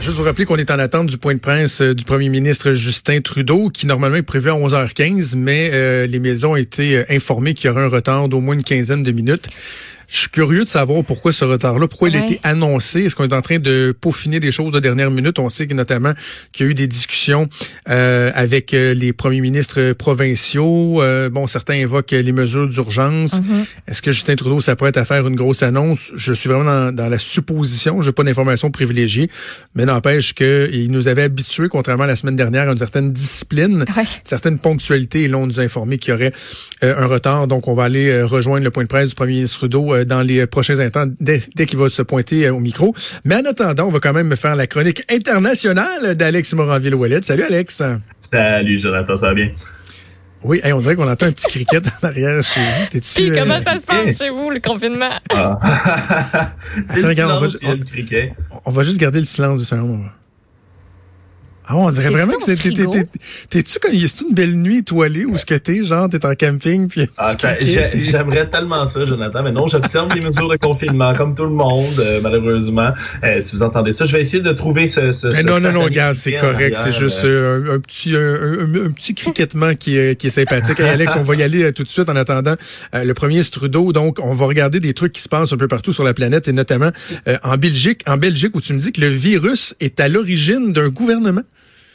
Juste vous rappeler qu'on est en attente du point de presse euh, du premier ministre Justin Trudeau, qui normalement est prévu à 11h15, mais euh, les maisons ont été euh, informées qu'il y aurait un retard d'au moins une quinzaine de minutes. Je suis curieux de savoir pourquoi ce retard-là, pourquoi il a été annoncé. Est-ce qu'on est en train de peaufiner des choses de dernière minute? On sait que notamment qu'il y a eu des discussions euh, avec euh, les premiers ministres provinciaux. Euh, bon, certains évoquent les mesures d'urgence. Mm-hmm. Est-ce que Justin Trudeau s'apprête à faire une grosse annonce? Je suis vraiment dans, dans la supposition. Je n'ai pas d'informations privilégiées, mais n'empêche qu'il nous avait habitués, contrairement à la semaine dernière, à une certaine discipline, Ouais. une certaine ponctualité. Et là, on nous a informé qu'il y aurait euh, un retard. Donc, on va aller euh, rejoindre le point de presse du premier ministre Trudeau euh, dans les prochains instants, dès, dès qu'il va se pointer euh, au micro. Mais en attendant, on va quand même faire la chronique internationale d'Alex Moranville-Ouellet. Salut, Alex. Salut, Jonathan, ça va bien? Oui, hey, on dirait qu'on entend un petit cricket en arrière chez vous. T'es-tu, Puis, euh, comment ça se passe chez vous, le confinement? Ah. C'est Attends, le regarde, on va- le. On va juste garder le silence du salon. Ah, on dirait vraiment que ton c'est- t'es- t'es- frigo? t'es- t'es-tu comme, c'est une belle nuit étoilée où ce que t'es, genre, t'es en camping, puis Ah, J'aimerais tellement ça, Jonathan, mais non, j'observe les mesures de confinement comme tout le monde, euh, malheureusement. Euh, si vous entendez ça, je vais essayer de trouver ce. ce Mais ce non, non, non, regarde, c'est correct. C'est juste euh, euh, un, un petit, un, un- un petit criquettement qui est, qui est sympathique. Hey, Alex, on va y aller euh, tout de suite en attendant euh, le premier Trudeau. Donc, on va regarder des trucs qui se passent un peu partout sur la planète et notamment euh, en Belgique, en Belgique où tu me dis que le virus est à l'origine d'un gouvernement?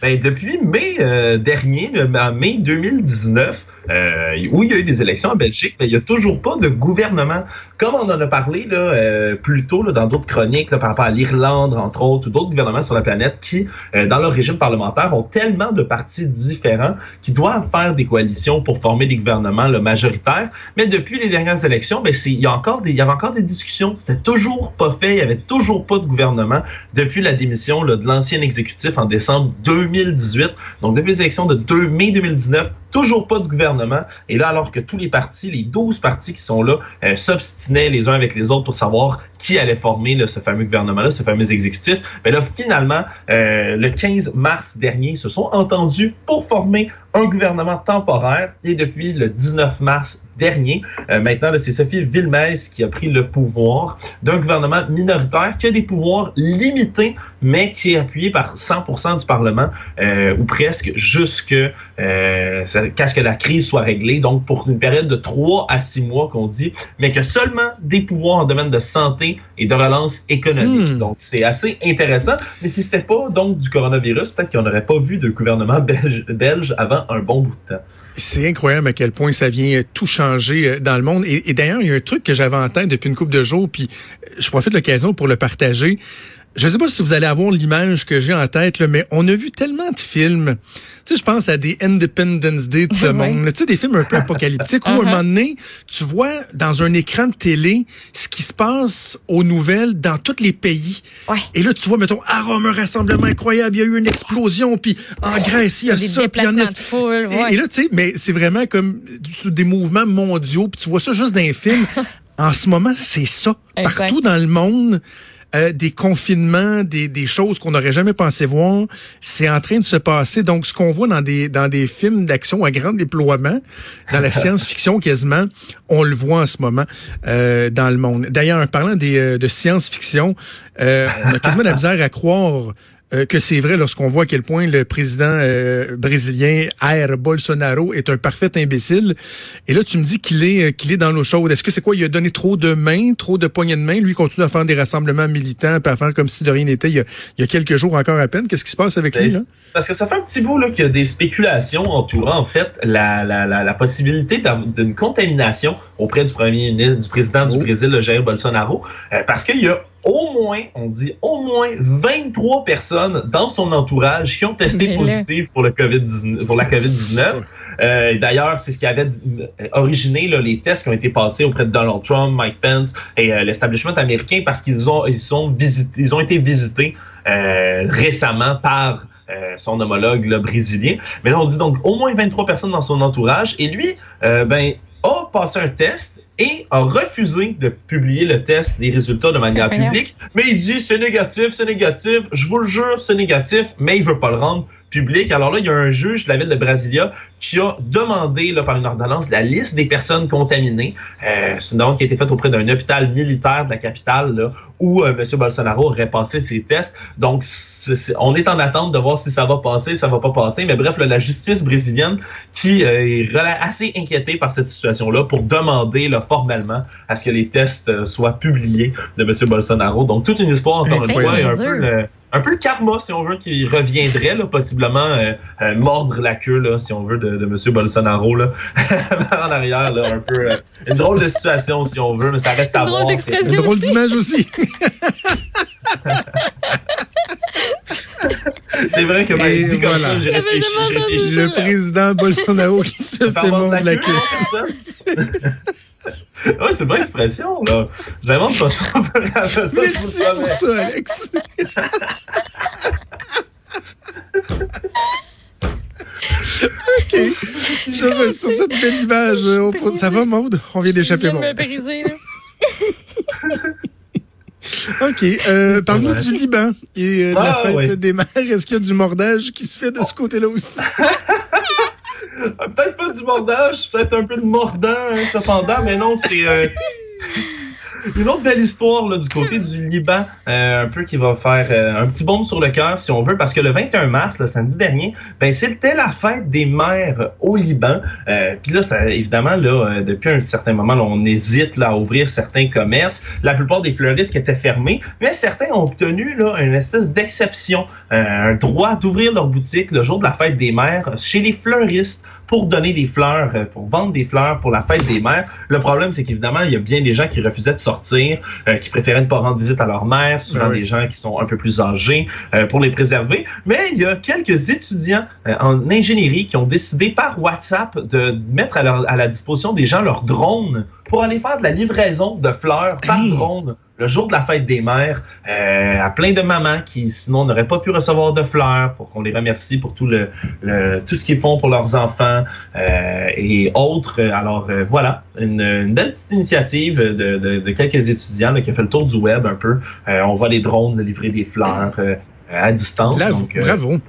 Ben, depuis mai euh, dernier, en mai 2019, euh, où il y a eu des élections en Belgique, ben, il n'y a toujours pas de gouvernement. Comme on en a parlé là, euh, plus tôt là, dans d'autres chroniques là, par rapport à l'Irlande, entre autres, ou d'autres gouvernements sur la planète qui, euh, dans leur régime parlementaire, ont tellement de partis différents qui doivent faire des coalitions pour former des gouvernements là, majoritaires. Mais depuis les dernières élections, ben, il y, a encore des, il y avait encore des discussions. C'était toujours pas fait. Il n'y avait toujours pas de gouvernement depuis la démission là, de l'ancien exécutif en décembre 2018. Donc, depuis les élections de 2 mai 2019, toujours pas de gouvernement. Et là, alors que tous les partis, les 12 partis qui sont là, euh, s'obstinaient les uns avec les autres pour savoir qui allait former ce fameux gouvernement-là, ce fameux exécutif, mais là, finalement, euh, le 15 mars dernier, ils se sont entendus pour former un gouvernement temporaire. Et depuis le 19 mars dernier, euh, maintenant, c'est Sophie Villemès qui a pris le pouvoir d'un gouvernement minoritaire qui a des pouvoirs limités, mais qui est appuyé par 100% du Parlement, euh, ou presque, jusque euh, qu'à ce que la crise soit réglée. Donc, pour une période de 3 à 6 mois qu'on dit, mais que seulement des pouvoirs en domaine de santé et de relance économique. Hmm. Donc, c'est assez intéressant. Mais si c'était pas donc du coronavirus, peut-être qu'on n'aurait pas vu de gouvernement belge, belge avant C'est incroyable à quel point ça vient euh, tout changer euh, dans le monde. Et, d'ailleurs, il y a un truc que j'avais en tête depuis une couple de jours, puis euh, je profite de l'occasion pour le partager. Je ne sais pas si vous allez avoir l'image que j'ai en tête, mais on a vu tellement de films. Tu sais, je pense à des Independence Day de ce monde. Tu sais, des films un peu apocalyptiques où, à un moment donné, tu vois dans un écran de télé ce qui se passe aux nouvelles dans tous les pays. Ouais. Et là, tu vois, mettons, à Rome, un rassemblement incroyable, il y a eu une explosion, puis en Grèce, il y a des ça, déplacements Est- de foule, et- ouais. Et, là, tu sais, mais c'est vraiment comme des mouvements mondiaux, puis tu vois ça juste dans les films. en ce moment, c'est ça. Exact. Partout dans le monde, euh, des confinements, des, des choses qu'on n'aurait jamais pensé voir, c'est en train de se passer. Donc, ce qu'on voit dans des, dans des films d'action à grand déploiement, dans la science-fiction quasiment, on le voit en ce moment euh, dans le monde. D'ailleurs, en parlant des, euh, de science-fiction, euh, on a quasiment la misère à croire euh, que c'est vrai lorsqu'on voit à quel point le président euh, brésilien Jair Bolsonaro est un parfait imbécile. Et là, tu me dis qu'il est euh, qu'il est dans l'eau chaude. Est-ce que c'est quoi? Il a donné trop de mains, trop de poignées de main? Lui il continue à faire des rassemblements militants, puis à faire comme si de rien n'était. Il, y a- il y a quelques jours encore à peine. Qu'est-ce qui se passe avec lui là? Parce que ça fait un petit bout là, qu'il y a des spéculations entourant en fait la, la, la, la possibilité d'une contamination auprès du premier ministre, du président Oh. du Brésil, le Jair Bolsonaro, euh, parce qu'il y a au moins, on dit au moins 23 personnes dans son entourage qui ont testé Mais là. positif pour le COVID-19, pour la COVID-19. Euh, D'ailleurs, c'est ce qui avait euh, originé là, les tests qui ont été passés auprès de Donald Trump, Mike Pence et euh, l'establishment américain parce qu'ils ont ils sont visités, ils ont été visités euh, récemment par euh, son homologue là, brésilien. Mais là, on dit donc au moins 23 personnes dans son entourage et lui, euh, ben a passé un test et a refusé de publier le test des résultats de manière publique. Mais il dit c'est négatif, c'est négatif, je vous le jure, c'est négatif, mais il veut pas le rendre publique. Alors là, il y a un juge de la ville de Brasilia qui a demandé là, par une ordonnance la liste des personnes contaminées. Euh, c'est une demande qui a été faite auprès d'un hôpital militaire de la capitale là, où euh, M. Bolsonaro aurait passé ses tests. Donc, on est en attente de voir si ça va passer, ça va pas passer. Mais bref, la justice brésilienne qui euh, est assez inquiétée par cette situation-là pour demander là, formellement à ce que les tests soient publiés de M. Bolsonaro. Donc, toute une histoire, encore une fois, un peu un peu le karma, si on veut, qui reviendrait, là, possiblement mordre la queue, là, si on veut, de, de M. Bolsonaro, là, en arrière, là, un peu. Euh, une drôle de situation, si on veut, mais ça reste à voir. Une drôle d'image aussi. C'est vrai que ben, dit comme ça, j'ai réfléchi, réfléchi, Le président Bolsonaro qui se fait mordre la queue. ouais, c'est une bonne expression, là. J'invente pas ça. Merci pour ça, Alex. OK. Sur, sur, cette belle image, on, ça va, Maude? On vient d'échapper, Maude. OK. Euh, Parle-nous du Liban et euh, de la ah, fête des mères. Est-ce qu'il y a du mordage qui se fait de ce côté-là aussi? peut-être pas du mordage, peut-être un peu de mordant, hein, cependant, mais non, c'est euh, une autre belle histoire du côté du Liban, euh, un peu qui va faire euh, un petit baume sur le cœur, si on veut, parce que le 21 mars, le samedi dernier, ben, c'était la fête des mères au Liban. Puis là, évidemment, depuis un certain moment, on hésite à ouvrir certains commerces. La plupart des fleuristes étaient fermés, mais certains ont obtenu une espèce d'exception, un droit d'ouvrir leur boutique le jour de la fête des mères chez les fleuristes pour donner des fleurs, euh, pour vendre des fleurs pour la fête des mères. Le problème, c'est qu'évidemment, il y a bien des gens qui refusaient de sortir, euh, qui préféraient ne pas rendre visite à leur mère, souvent ah des gens qui sont un peu plus âgés, euh, pour les préserver. Mais il y a quelques étudiants en ingénierie qui ont décidé par WhatsApp de mettre à, la disposition des gens leur drone pour aller faire de la livraison de fleurs par drone le jour de la fête des mères euh, à plein de mamans qui sinon n'auraient pas pu recevoir de fleurs pour qu'on les remercie pour tout le, tout ce qu'ils font pour leurs enfants euh, et autres. Alors euh, voilà, une, belle petite initiative de, de, quelques étudiants qui a fait le tour du web un peu. Euh, on voit les drones livrer des fleurs. Euh, à distance. Euh, bravo.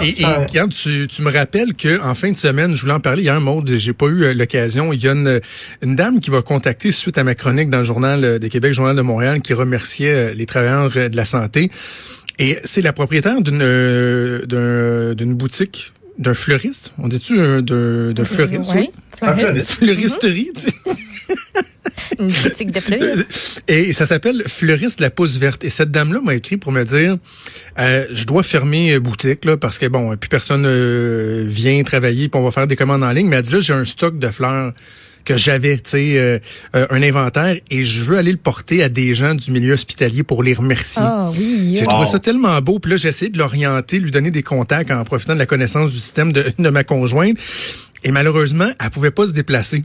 et, quand tu, tu, me rappelles que en fin de semaine, je voulais en parler, il y a un mode, j'ai pas eu euh, l'occasion. Il y a une, une dame qui m'a contacté suite à ma chronique dans le journal de Québec, Journal de Montréal, qui remerciait les travailleurs de la santé. Et c'est la propriétaire d'une d'une boutique d'un fleuriste. On dit-tu d'un fleuriste? Oui, fleuriste. Fleuristerie, tu sais. Une boutique de fleuristes. Et ça s'appelle Fleuriste la Pousse Verte. Et cette dame-là m'a écrit pour me dire, euh, je dois fermer boutique là parce que bon, plus personne euh, vient travailler, puis on va faire des commandes en ligne. Mais elle dit là, j'ai un stock de fleurs que j'avais, tu sais, euh, un inventaire et je veux aller le porter à des gens du milieu hospitalier pour les remercier. Ah oui. J'ai trouvé ça tellement beau. Puis là, j'ai essayé de l'orienter, lui donner des contacts en profitant de la connaissance du système de, de ma conjointe. Et malheureusement, elle pouvait pas se déplacer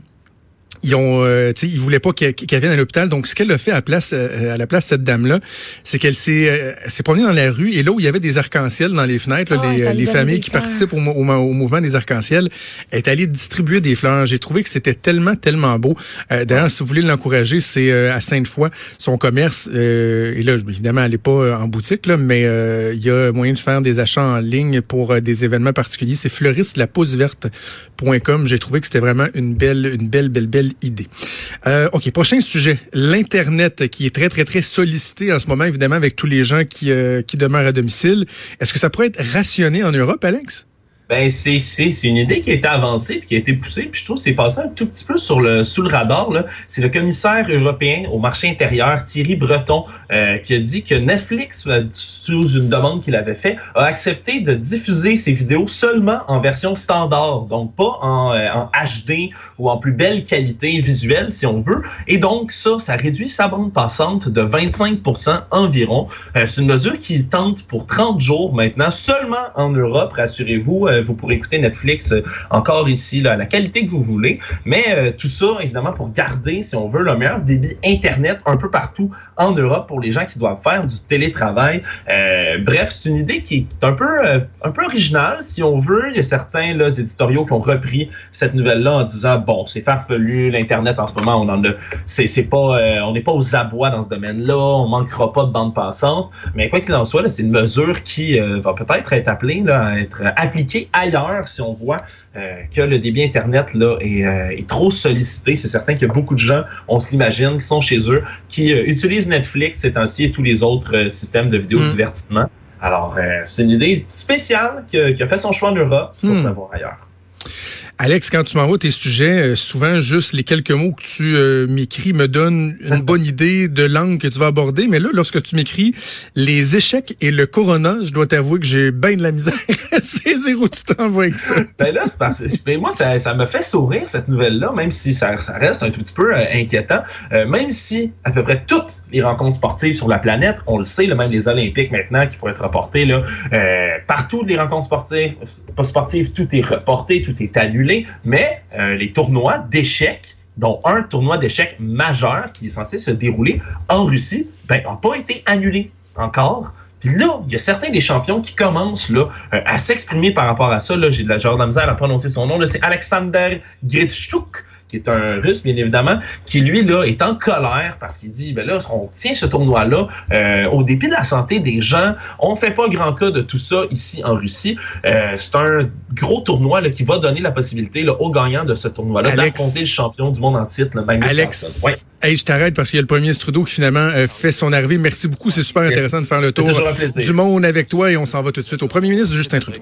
ils ont, euh, ils voulaient pas qu'elle vienne à l'hôpital. Donc, ce qu'elle a fait à, place, euh, à la place cette dame-là, c'est qu'elle s'est euh, s'est promenée dans la rue et là où il y avait des arcs-en-ciel dans les fenêtres, ah, les, les familles qui participent au, au, mouvement des arcs-en-ciel, est allée distribuer des fleurs. J'ai trouvé que c'était tellement, tellement beau. Euh, D'ailleurs, si vous voulez l'encourager, c'est à Sainte-Foy, son commerce. et là, évidemment, elle n'est pas en boutique, là, mais il y a moyen de faire des achats en ligne pour des événements particuliers. C'est fleuriste-la-pousse-verte.com. J'ai trouvé que c'était vraiment une belle, une belle, belle, belle idée. Euh, OK, prochain sujet. L'Internet qui est très, très, très sollicité en ce moment, évidemment, avec tous les gens qui, euh, qui demeurent à domicile. Est-ce que ça pourrait être rationné en Europe, Alex? Ben, c'est, c'est, une idée qui a été avancée puis qui a été poussée. Puis je trouve que c'est passé un tout petit peu sur le, sous le radar. C'est le commissaire européen au marché intérieur, Thierry Breton, euh, qui a dit que Netflix, euh, sous une demande qu'il avait fait, a accepté de diffuser ses vidéos seulement en version standard, donc pas en, euh, en HD ou en plus belle qualité visuelle, si on veut. Et donc, ça, ça réduit sa bande passante de 25% environ. c'est une mesure qui tente pour 30 jours maintenant, seulement en Europe, rassurez-vous euh, vous pourrez écouter Netflix euh, encore ici, là, à la qualité que vous voulez. Mais euh, tout ça, évidemment, pour garder, si on veut, le meilleur débit Internet un peu partout en Europe pour les gens qui doivent faire du télétravail. Euh, bref, c'est une idée qui est un peu, euh, un peu originale, si on veut. Il y a certains éditoriaux qui ont repris cette nouvelle-là en disant bon, c'est farfelu, l'internet en ce moment, on en a, pas, euh, n'est pas aux abois dans ce domaine-là, on manquera pas de bande passante. Mais quoi qu'il en soit, c'est une mesure qui va peut-être être appelée à être appliquée ailleurs si on voit que le débit Internet là, est, trop sollicité. C'est certain qu'il y a beaucoup de gens, on se l'imagine, qui sont chez eux, qui utilisent Netflix ces temps-ci et tous les autres euh, systèmes de vidéodivertissement. Alors, euh, c'est une idée spéciale qui a, qui a fait son choix en Europe pour Hmm. l'avoir ailleurs. Alex, quand tu m'envoies tes sujets, euh, souvent juste les quelques mots que tu euh, m'écris me donnent une bonne idée de langue que tu vas aborder. Mais là, lorsque tu m'écris les échecs et le corona, je dois t'avouer que j'ai bien de la misère à saisir où tu t'envoies avec ça. Ben là, parce ben moi, ça, ça me fait sourire, cette nouvelle-là, même si ça, reste un tout petit peu euh, inquiétant. Même si à peu près toutes les rencontres sportives sur la planète, on le sait, même les Olympiques maintenant qui pourraient être reportés, là, partout les rencontres sportives, sportives, tout est reporté, tout est annulé, mais euh, les tournois d'échecs, dont un tournoi d'échecs majeur qui est censé se dérouler en Russie, ben, n'ont pas été annulés encore. Puis là, il y a certains des champions qui commencent euh, à s'exprimer par rapport à ça. J'ai de la genre de la misère à prononcer son nom. C'est Alexander Gritschuk, qui est un russe, bien évidemment, qui lui là est en colère parce qu'il dit ben là, on tient ce tournoi-là euh, au dépit de la santé des gens. On fait pas grand cas de tout ça ici en Russie. Euh, c'est un gros tournoi là, qui va donner la possibilité là, aux gagnants de ce tournoi-là d'affronter le champion du monde en titre, le Magnus Alex. Ouais, hey, je t'arrête parce qu'il y a le premier ministre Trudeau qui finalement euh, fait son arrivée. Merci beaucoup. C'est super intéressant de faire le tour du monde avec toi et on s'en va tout de suite au premier ministre Justin Trudeau.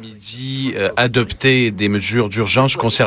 Euh, adopter des mesures d'urgence concernant